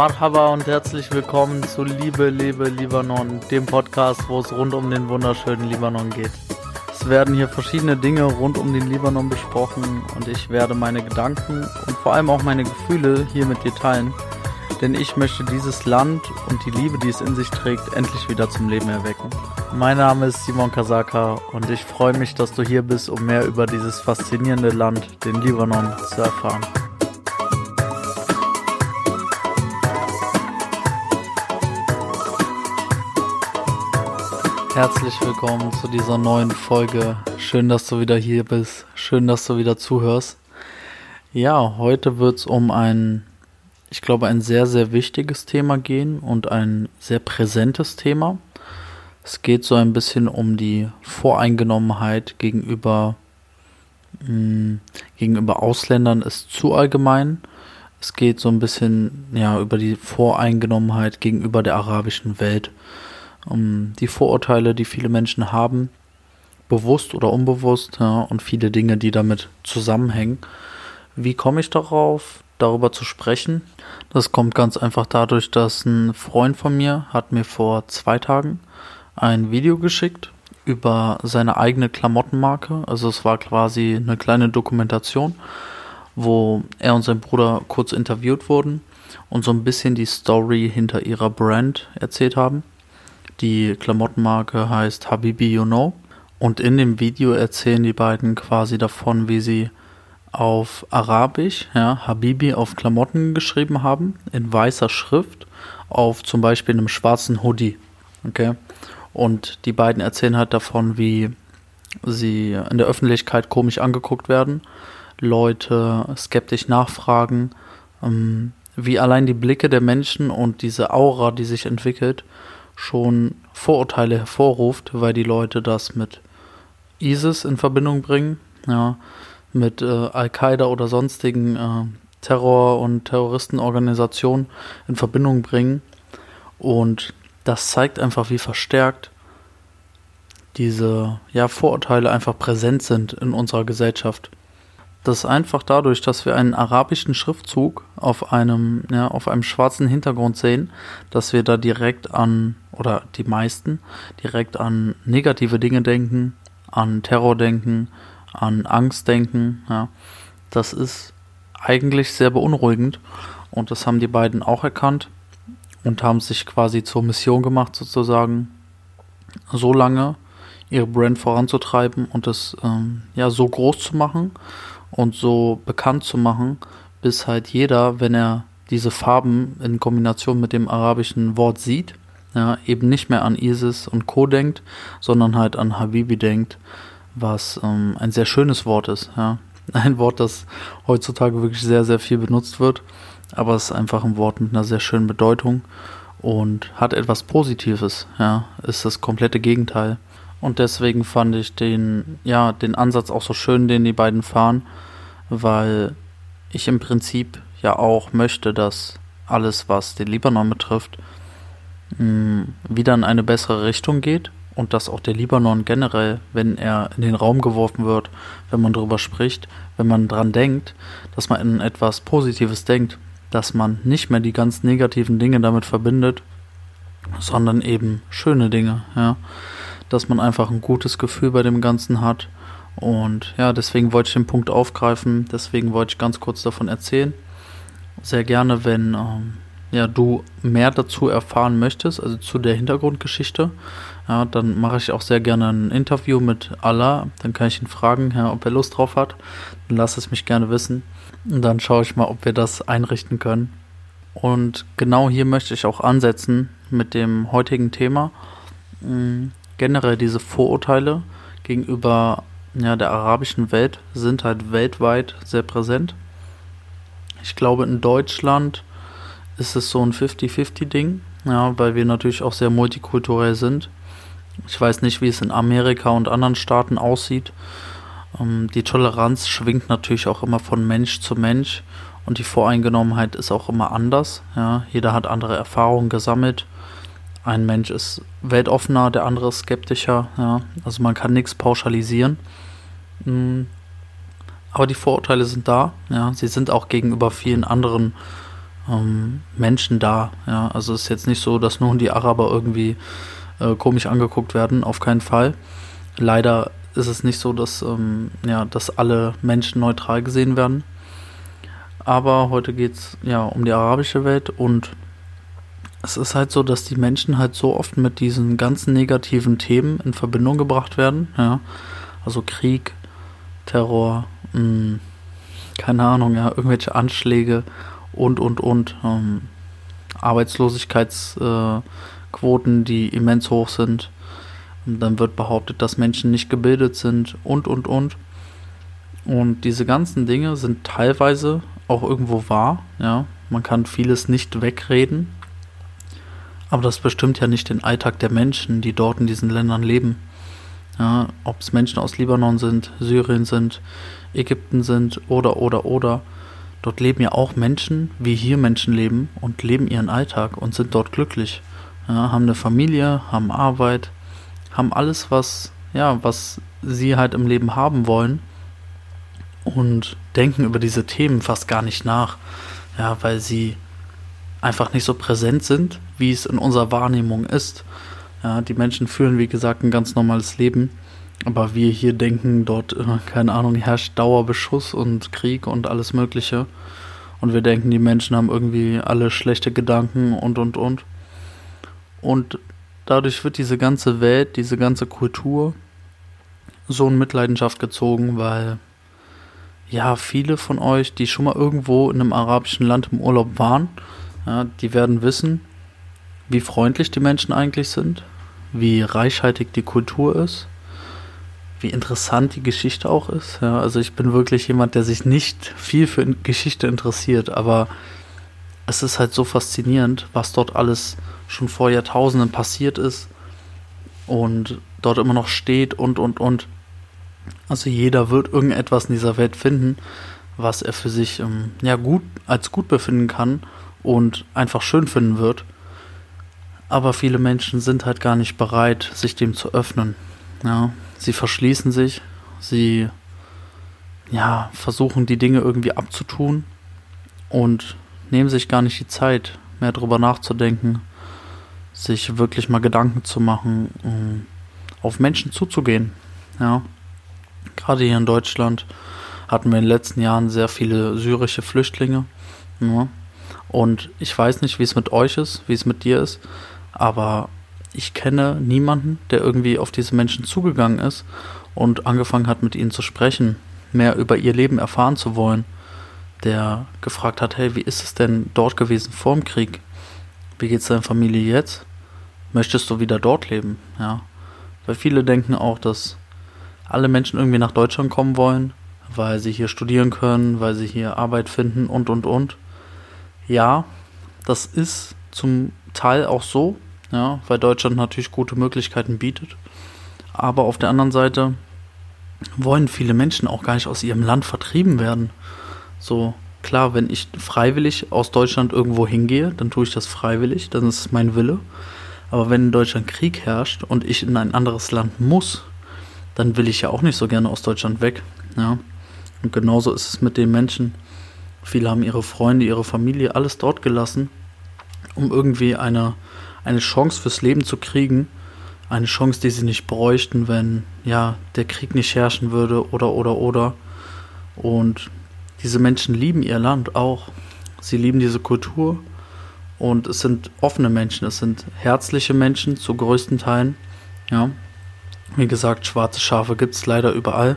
Marhaba und herzlich willkommen zu Liebe, Liebe, Libanon, dem Podcast, wo es rund um den wunderschönen Libanon geht. Es werden hier verschiedene Dinge rund um den Libanon besprochen und ich werde meine Gedanken und vor allem auch meine Gefühle hier mit dir teilen, denn ich möchte dieses Land und die Liebe, die es in sich trägt, endlich wieder zum Leben erwecken. Mein Name ist Simon Kasaka und ich freue mich, dass du hier bist, um mehr über dieses faszinierende Land, den Libanon, zu erfahren. Herzlich willkommen zu dieser neuen Folge. Schön, dass du wieder hier bist. Schön, dass du wieder zuhörst. Ja, heute wird es um ein, ich glaube, ein sehr, sehr wichtiges Thema gehen und ein sehr präsentes Thema. Es geht so ein bisschen um die Voreingenommenheit gegenüber, mh, hm, gegenüber Ausländern ist zu allgemein. Es geht so ein bisschen ja, über die Voreingenommenheit gegenüber der arabischen Welt um die Vorurteile, die viele Menschen haben, bewusst oder unbewusst, ja, und viele Dinge, die damit zusammenhängen. Wie komme ich darauf, darüber zu sprechen? Das kommt ganz einfach dadurch, dass ein Freund von mir hat mir vor zwei Tagen ein Video geschickt über seine eigene Klamottenmarke. Also es war quasi eine kleine Dokumentation, wo er und sein Bruder kurz interviewt wurden und so ein bisschen die Story hinter ihrer Brand erzählt haben. Die Klamottenmarke heißt Habibi You Know. Und in dem Video erzählen die beiden quasi davon, wie sie auf Arabisch, ja, Habibi auf Klamotten geschrieben haben, in weißer Schrift, auf zum Beispiel einem schwarzen Hoodie. Okay. Und die beiden erzählen halt davon, wie sie in der Öffentlichkeit komisch angeguckt werden, Leute skeptisch nachfragen, ähm, wie allein die Blicke der Menschen und diese Aura, die sich entwickelt, schon Vorurteile hervorruft, weil die Leute das mit ISIS in Verbindung bringen, ja, mit äh, Al-Qaida oder sonstigen äh, Terror- und Terroristenorganisationen in Verbindung bringen. Und das zeigt einfach, wie verstärkt diese ja, Vorurteile einfach präsent sind in unserer Gesellschaft das einfach dadurch, dass wir einen arabischen Schriftzug auf einem, ja, auf einem schwarzen Hintergrund sehen, dass wir da direkt an, oder die meisten, direkt an negative Dinge denken, an Terror denken, an Angst denken, ja. Das ist eigentlich sehr beunruhigend und das haben die beiden auch erkannt und haben sich quasi zur Mission gemacht, sozusagen, so lange ihre Brand voranzutreiben und es ähm, ja so groß zu machen und so bekannt zu machen, bis halt jeder, wenn er diese Farben in Kombination mit dem arabischen Wort sieht, ja, eben nicht mehr an ISIS und Co. denkt, sondern halt an Habibi denkt, was ähm, ein sehr schönes Wort ist. Ja. Ein Wort, das heutzutage wirklich sehr, sehr viel benutzt wird, aber es ist einfach ein Wort mit einer sehr schönen Bedeutung und hat etwas Positives. Ja, ist das komplette Gegenteil. Und deswegen fand ich den, ja, den Ansatz auch so schön, den die beiden fahren, weil ich im Prinzip ja auch möchte, dass alles, was den Libanon betrifft, mh, wieder in eine bessere Richtung geht und dass auch der Libanon generell, wenn er in den Raum geworfen wird, wenn man darüber spricht, wenn man dran denkt, dass man in etwas Positives denkt, dass man nicht mehr die ganz negativen Dinge damit verbindet, sondern eben schöne Dinge, ja dass man einfach ein gutes Gefühl bei dem Ganzen hat. Und ja, deswegen wollte ich den Punkt aufgreifen, deswegen wollte ich ganz kurz davon erzählen. Sehr gerne, wenn ähm, ja, du mehr dazu erfahren möchtest, also zu der Hintergrundgeschichte, ja, dann mache ich auch sehr gerne ein Interview mit Allah. Dann kann ich ihn fragen, ja, ob er Lust drauf hat. Dann lass es mich gerne wissen. Und dann schaue ich mal, ob wir das einrichten können. Und genau hier möchte ich auch ansetzen mit dem heutigen Thema. Hm, generell diese Vorurteile gegenüber ja, der arabischen Welt sind halt weltweit sehr präsent. Ich glaube, in Deutschland ist es so ein 50-50-Ding, ja, weil wir natürlich auch sehr multikulturell sind. Ich weiß nicht, wie es in Amerika und anderen Staaten aussieht. Ähm, die Toleranz schwingt natürlich auch immer von Mensch zu Mensch und die Voreingenommenheit ist auch immer anders. Ja. Jeder hat andere Erfahrungen gesammelt ein Mensch ist weltoffener, der andere ist skeptischer. Ja. Also man kann nichts pauschalisieren. Mm. Aber die Vorurteile sind da. Ja. Sie sind auch gegenüber vielen anderen ähm, Menschen da. Ja. Also es ist jetzt nicht so, dass nur die Araber irgendwie äh, komisch angeguckt werden. Auf keinen Fall. Leider ist es nicht so, dass, ähm, ja, dass alle Menschen neutral gesehen werden. Aber heute geht es ja um die arabische Welt und es ist halt so, dass die Menschen halt so oft mit diesen ganzen negativen Themen in Verbindung gebracht werden. Ja? Also Krieg, Terror, mh, hm, keine Ahnung, ja, irgendwelche Anschläge und, und, und. Ähm, Arbeitslosigkeitsquoten, äh, die immens hoch sind. Und dann wird behauptet, dass Menschen nicht gebildet sind und, und, und. Und diese ganzen Dinge sind teilweise auch irgendwo wahr. Ja, man kann vieles nicht wegreden. Aber das bestimmt ja nicht den Alltag der Menschen, die dort in diesen Ländern leben. Ja, ob es Menschen aus Libanon sind, Syrien sind, Ägypten sind oder, oder, oder. Dort leben ja auch Menschen, wie hier Menschen leben und leben ihren Alltag und sind dort glücklich. Ja, haben eine Familie, haben Arbeit, haben alles, was, ja, was sie halt im Leben haben wollen und denken über diese Themen fast gar nicht nach. Ja, weil sie einfach nicht so präsent sind, wie es in unserer Wahrnehmung ist. Ja, die Menschen führen, wie gesagt, ein ganz normales Leben. Aber wir hier denken, dort, äh, keine Ahnung, herrscht Dauerbeschuss und Krieg und alles Mögliche. Und wir denken, die Menschen haben irgendwie alle schlechte Gedanken und, und, und. Und dadurch wird diese ganze Welt, diese ganze Kultur so in Mitleidenschaft gezogen, weil ja, viele von euch, die schon mal irgendwo in einem arabischen Land im Urlaub waren, ja, die werden wissen, wie freundlich die Menschen eigentlich sind, wie reichhaltig die Kultur ist, wie interessant die Geschichte auch ist. Ja, also ich bin wirklich jemand, der sich nicht viel für Geschichte interessiert, aber es ist halt so faszinierend, was dort alles schon vor Jahrtausenden passiert ist und dort immer noch steht und und und. Also jeder wird irgendetwas in dieser Welt finden, was er für sich ähm, ja gut als gut befinden kann und einfach schön finden wird. Aber viele Menschen sind halt gar nicht bereit, sich dem zu öffnen. Ja, sie verschließen sich, sie ja, versuchen die Dinge irgendwie abzutun und nehmen sich gar nicht die Zeit, mehr darüber nachzudenken, sich wirklich mal Gedanken zu machen, um auf Menschen zuzugehen. Ja. Gerade hier in Deutschland hatten wir in den letzten Jahren sehr viele syrische Flüchtlinge. Ja. Und ich weiß nicht, wie es mit euch ist, wie es mit dir ist, aber ich kenne niemanden, der irgendwie auf diese Menschen zugegangen ist und angefangen hat, mit ihnen zu sprechen, mehr über ihr Leben erfahren zu wollen, der gefragt hat, hey, wie ist es denn dort gewesen vor dem Krieg? Wie geht es deiner Familie jetzt? Möchtest du wieder dort leben? Ja. Weil viele denken auch, dass alle Menschen irgendwie nach Deutschland kommen wollen, weil sie hier studieren können, weil sie hier Arbeit finden und und und ja, das ist zum Teil auch so, ja, weil Deutschland natürlich gute Möglichkeiten bietet. Aber auf der anderen Seite wollen viele Menschen auch gar nicht aus ihrem Land vertrieben werden. So, klar, wenn ich freiwillig aus Deutschland irgendwo hingehe, dann tue ich das freiwillig, dann ist es mein Wille. Aber wenn in Deutschland Krieg herrscht und ich in ein anderes Land muss, dann will ich ja auch nicht so gerne aus Deutschland weg. Ja. Und genauso ist es mit den Menschen, Viele haben ihre Freunde, ihre Familie, alles dort gelassen, um irgendwie eine, eine Chance fürs Leben zu kriegen. Eine Chance, die sie nicht bräuchten, wenn ja der Krieg nicht herrschen würde oder oder oder. Und diese Menschen lieben ihr Land auch. Sie lieben diese Kultur und es sind offene Menschen, es sind herzliche Menschen zu größten Teilen. Ja, wie gesagt, schwarze Schafe gibt es leider überall.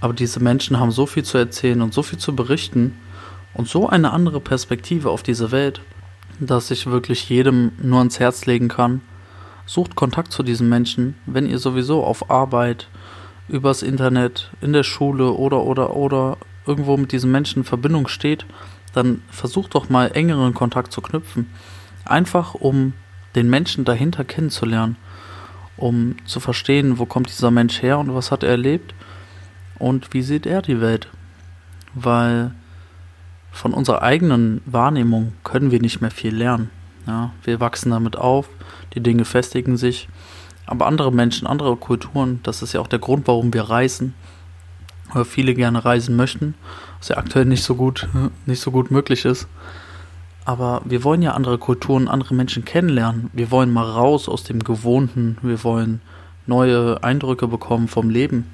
Aber diese Menschen haben so viel zu erzählen und so viel zu berichten und so eine andere Perspektive auf diese Welt, dass ich wirklich jedem nur ans Herz legen kann. Sucht Kontakt zu diesen Menschen, wenn ihr sowieso auf Arbeit, übers Internet, in der Schule oder oder oder irgendwo mit diesen Menschen in Verbindung steht, dann versucht doch mal engeren Kontakt zu knüpfen. Einfach um den Menschen dahinter kennenzulernen, um zu verstehen, wo kommt dieser Mensch her und was hat er erlebt und wie sieht er die Welt? Weil von unserer eigenen Wahrnehmung können wir nicht mehr viel lernen. Ja, wir wachsen damit auf, die Dinge festigen sich. Aber andere Menschen, andere Kulturen, das ist ja auch der Grund, warum wir reisen, viele gerne reisen möchten, was ja aktuell nicht so gut, nicht so gut möglich ist. Aber wir wollen ja andere Kulturen, andere Menschen kennenlernen. Wir wollen mal raus aus dem Gewohnten. Wir wollen neue Eindrücke bekommen vom Leben.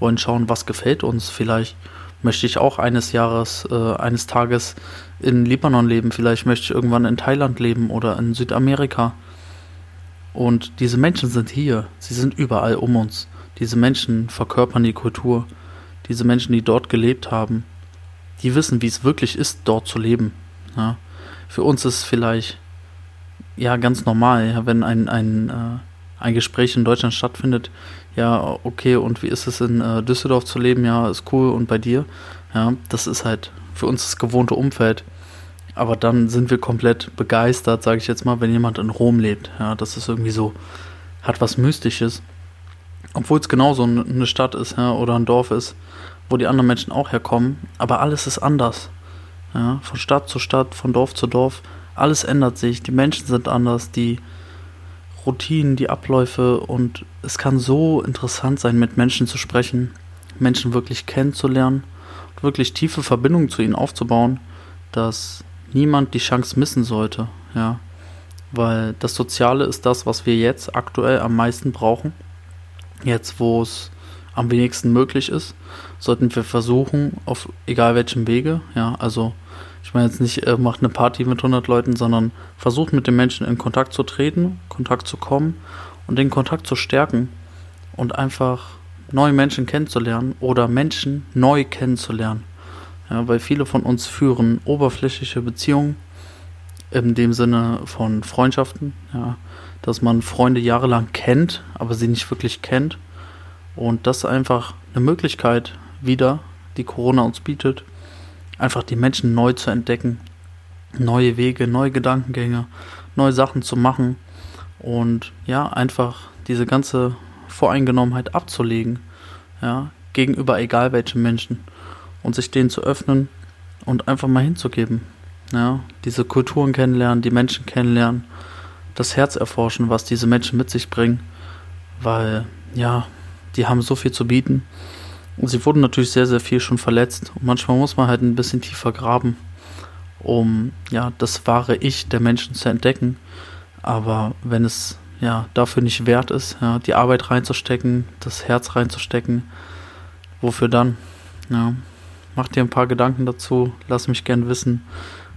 Wollen schauen, was gefällt uns. Vielleicht möchte ich auch eines Jahres, äh, eines Tages in Libanon leben. Vielleicht möchte ich irgendwann in Thailand leben oder in Südamerika. Und diese Menschen sind hier. Sie sind überall um uns. Diese Menschen verkörpern die Kultur. Diese Menschen, die dort gelebt haben, die wissen, wie es wirklich ist, dort zu leben. Ja. Für uns ist es vielleicht ja ganz normal, ja, wenn ein, ein, äh, ein Gespräch in Deutschland stattfindet, ja, okay, und wie ist es in äh, Düsseldorf zu leben? Ja, ist cool. Und bei dir? Ja, das ist halt für uns das gewohnte Umfeld. Aber dann sind wir komplett begeistert, sage ich jetzt mal, wenn jemand in Rom lebt. Ja, das ist irgendwie so, hat was Mystisches. Obwohl es genauso eine Stadt ist, ja, oder ein Dorf ist, wo die anderen Menschen auch herkommen. Aber alles ist anders. Ja, von Stadt zu Stadt, von Dorf zu Dorf. Alles ändert sich. Die Menschen sind anders, die Routinen, die Abläufe und es kann so interessant sein, mit Menschen zu sprechen, Menschen wirklich kennenzulernen und wirklich tiefe Verbindungen zu ihnen aufzubauen, dass niemand die Chance missen sollte, ja. Weil das Soziale ist das, was wir jetzt aktuell am meisten brauchen. Jetzt, wo es am wenigsten möglich ist, sollten wir versuchen, auf egal welchem Wege, ja, also ich meine jetzt nicht, äh, macht eine Party mit 100 Leuten, sondern versucht mit den Menschen in Kontakt zu treten, Kontakt zu kommen und den Kontakt zu stärken und einfach neue Menschen kennenzulernen oder Menschen neu kennenzulernen. Ja, weil viele von uns führen oberflächliche Beziehungen in dem Sinne von Freundschaften, ja, dass man Freunde jahrelang kennt, aber sie nicht wirklich kennt. Und das ist einfach eine Möglichkeit wieder, die Corona uns bietet, einfach die Menschen neu zu entdecken, neue Wege, neue Gedankengänge, neue Sachen zu machen und ja, einfach diese ganze Voreingenommenheit abzulegen, ja, gegenüber egal welchen Menschen und sich denen zu öffnen und einfach mal hinzugeben, ja, diese Kulturen kennenlernen, die Menschen kennenlernen, das Herz erforschen, was diese Menschen mit sich bringen, weil ja, die haben so viel zu bieten und sie wurden natürlich sehr, sehr viel schon verletzt. Und manchmal muss man halt ein bisschen tiefer graben, um ja das wahre Ich der Menschen zu entdecken. Aber wenn es ja dafür nicht wert ist, ja, die Arbeit reinzustecken, das Herz reinzustecken, wofür dann? Ja, mach dir ein paar Gedanken dazu, lass mich gern wissen,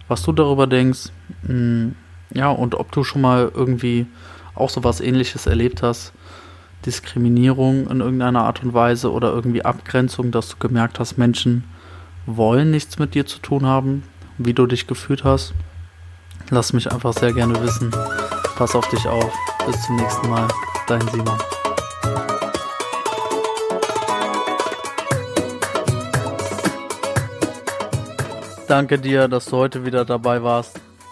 was du darüber denkst. Hm, ja, und ob du schon mal irgendwie auch so was ähnliches erlebt hast. Diskriminierung in irgendeiner Art und Weise oder irgendwie Abgrenzung, dass du gemerkt hast, Menschen wollen nichts mit dir zu tun haben, wie du dich gefühlt hast. Lass mich einfach sehr gerne wissen. Pass auf dich auf. Bis zum nächsten Mal. Dein Simon. Danke dir, dass du heute wieder dabei warst.